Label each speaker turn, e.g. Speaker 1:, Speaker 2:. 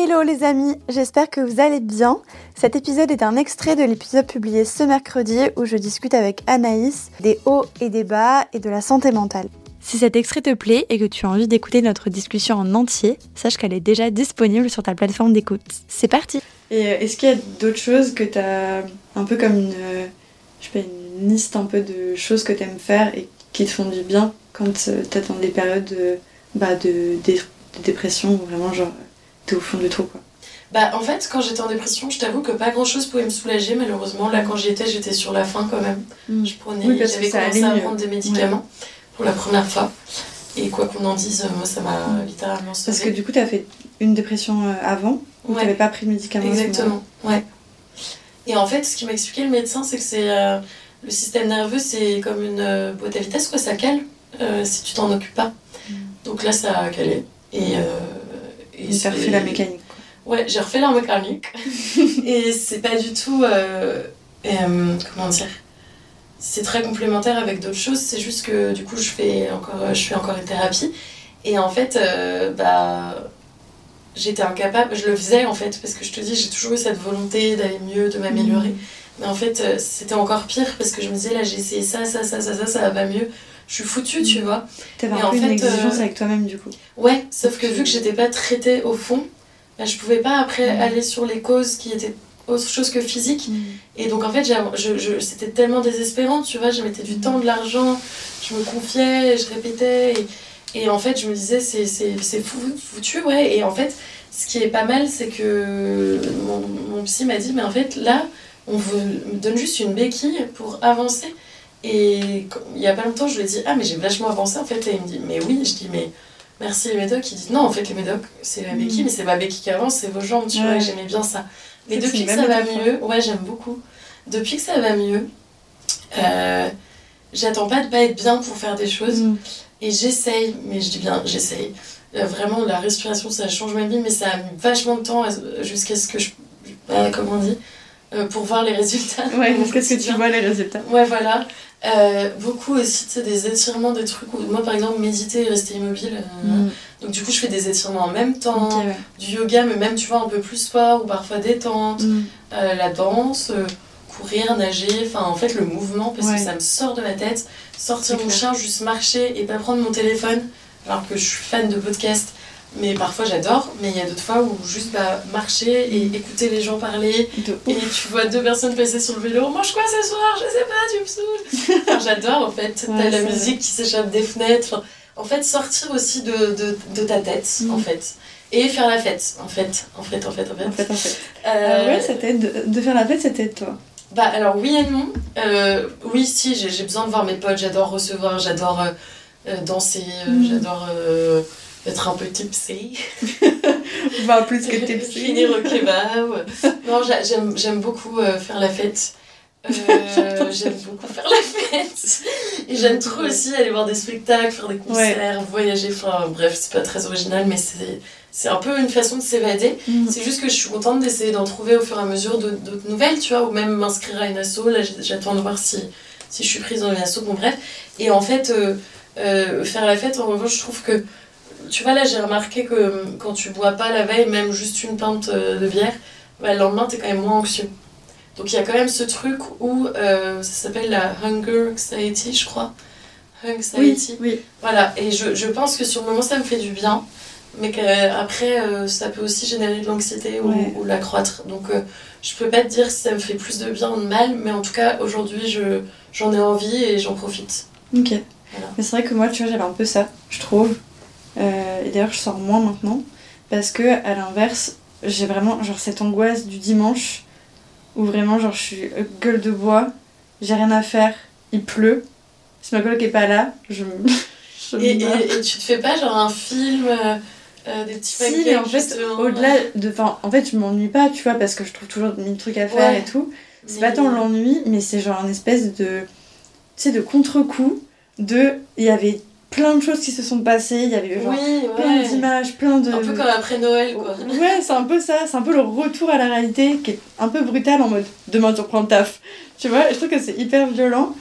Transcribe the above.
Speaker 1: Hello les amis, j'espère que vous allez bien. Cet épisode est un extrait de l'épisode publié ce mercredi où je discute avec Anaïs des hauts et des bas et de la santé mentale. Si cet extrait te plaît et que tu as envie d'écouter notre discussion en entier, sache qu'elle est déjà disponible sur ta plateforme d'écoute. C'est parti Et euh, est-ce qu'il y a d'autres choses que tu as un peu comme une, euh, je sais pas, une liste un peu de choses que tu aimes faire et qui te font du bien quand tu es dans des périodes bah, de, de dépression ou vraiment genre t'es au fond du trou quoi.
Speaker 2: Bah en fait quand j'étais en dépression je t'avoue que pas grand chose pouvait me soulager malheureusement là quand j'y étais j'étais sur la fin quand même.
Speaker 1: Mm.
Speaker 2: Je prenais, j'avais commencé à prendre des médicaments pour la première fois et quoi qu'on en dise moi ça m'a mm. littéralement sauvé.
Speaker 1: Parce que du coup t'as fait une dépression euh, avant ou t'avais pas pris de médicaments
Speaker 2: Exactement ouais. Et en fait ce qui m'a expliqué le médecin c'est que c'est euh, le système nerveux c'est comme une euh, boîte à vitesse quoi ça cale si tu t'en occupes pas. Mm. Donc là ça a calé et
Speaker 1: et j'ai refait la mécanique.
Speaker 2: Ouais, j'ai refait la mécanique. et c'est pas du tout. Euh, euh, comment dire C'est très complémentaire avec d'autres choses. C'est juste que du coup, je fais encore, je fais encore une thérapie. Et en fait, euh, bah. J'étais incapable, je le faisais en fait, parce que je te dis, j'ai toujours eu cette volonté d'aller mieux, de m'améliorer. Mm. Mais en fait, c'était encore pire parce que je me disais, là, j'ai essayé ça, ça, ça, ça, ça, ça va mieux je suis foutue, tu vois.
Speaker 1: T'avais un peu une exigence euh, avec toi-même, du coup.
Speaker 2: Ouais, sauf que vu que j'étais pas traitée au fond, bah, je pouvais pas après aller sur les causes qui étaient autre chose que physique. Et donc, en fait, je, je, c'était tellement désespérant, tu vois. Je mettais du temps, de l'argent, je me confiais, je répétais. Et, et en fait, je me disais, c'est, c'est, c'est fou, foutu, ouais. Et en fait, ce qui est pas mal, c'est que mon, mon psy m'a dit, mais en fait, là, on vous donne juste une béquille pour avancer. Et il y a pas longtemps, je lui ai dit Ah, mais j'ai vachement avancé en fait. Et il me dit Mais oui, je dis Mais merci les médocs. Il dit Non, en fait, les médocs, c'est la béquille, mm. mais c'est ma béquille qui avance, c'est vos jambes, tu vois. J'aimais bien ça. Mais depuis que ça va mieux, ouais, j'aime beaucoup. Depuis que ça va mieux, euh, j'attends pas de pas être bien pour faire des choses. Mm. Et j'essaye, mais je dis bien, j'essaye. Euh, vraiment, la respiration, ça change ma vie, mais ça a mis vachement de temps jusqu'à ce que je. comment on dit? Euh, pour voir les résultats.
Speaker 1: Ouais, qu'est-ce que tu vois les résultats
Speaker 2: Ouais, voilà. Euh, beaucoup aussi, tu sais, des étirements, des trucs. Où, moi, par exemple, méditer et rester immobile. Euh, mm. Donc, du coup, je fais des étirements en même temps, du yoga, mais même, tu vois, un peu plus sport ou parfois détente, mm. la danse, courir, nager, enfin, en fait, le mouvement, parce que ça me sort de ma tête. Sortir mon chien, juste marcher et pas prendre mon téléphone, alors que je suis fan de podcast mais parfois j'adore, mais il y a d'autres fois où juste bah, marcher et écouter les gens parler. Et tu vois deux personnes passer sur le vélo, mange quoi ce soir? Je sais pas, tu me saoules. j'adore en fait. T'as la musique qui s'échappe des fenêtres. en fait, sortir aussi de, de, de ta tête, mm. en fait. Et faire la fête, en fait. En fait, en fait, en fait.
Speaker 1: En fait, en fait. Euh... ouais, c'était de, de, faire la fête, c'était toi?
Speaker 2: Bah alors oui et non. Euh, oui, si, j'ai besoin de voir mes potes, j'adore recevoir, j'adore euh, euh danser, mm. j'adore être un peu tipsy.
Speaker 1: Bah, plus que tipsy.
Speaker 2: Finir au kebab. non, j'aime beaucoup euh, faire la fête. Euh, j'aime beaucoup faire la fête. Et j'aime trop aussi aller voir des spectacles, faire des concerts, voyager. Enfin, bref, c'est pas très original, mais c'est. C'est un peu une façon de s'évader. Mm. C'est juste que je suis contente d'essayer d'en trouver au fur et à mesure d'autres nouvelles, tu vois, ou même m'inscrire à une asso. Là, j'attends de voir si, si je suis prise dans une asso. Bon, bref. Et en fait, euh, faire la fête, en revanche, je trouve que tu vois, là, j'ai remarqué que quand tu bois pas la veille, même juste une pinte euh, de bière, bah, le lendemain, t'es quand même moins anxieux. Donc il y a quand même ce truc où euh, ça s'appelle la hunger anxiety, je crois.
Speaker 1: Anxiety. Oui, oui.
Speaker 2: Voilà, et je, je, pense que sur le moment, ça me fait du bien, mais qu'après, euh, ça peut aussi générer de l'anxiété ou, ou l'accroître. Donc je peux pas te dire si ça me fait plus de bien ou de mal, mais en tout cas, aujourd'hui, j'en ai envie et j'en profite.
Speaker 1: Ok. Mais c'est vrai que moi, tu vois, j'avais un peu ça, je trouve. Euh, et d'ailleurs, je sors moins maintenant. Parce que, à l'inverse, j'ai vraiment genre cette angoisse du dimanche où vraiment, genre, je suis gueule de bois, j'ai rien à faire, il pleut. Si ma coloc est pas là, je me.
Speaker 2: et, et, et, tu te fais pas genre un film euh, euh, des petits
Speaker 1: si, mais en fait, au-delà de. Enfin, en fait, je m'ennuie pas, tu vois, parce que je trouve toujours mille trucs à faire et tout. C'est pas tant l'ennui, mais c'est genre une espèce de. Tu sais, de contre-coup de. Il y avait plein de choses qui se sont passées, il y avait genre plein d'images, plein de...
Speaker 2: Un peu comme après Noël, quoi.
Speaker 1: Ouais, c'est un peu ça, c'est un peu le retour à la réalité qui est un peu brutal en mode demain tu reprends le taf. Tu vois, je trouve que c'est hyper violent.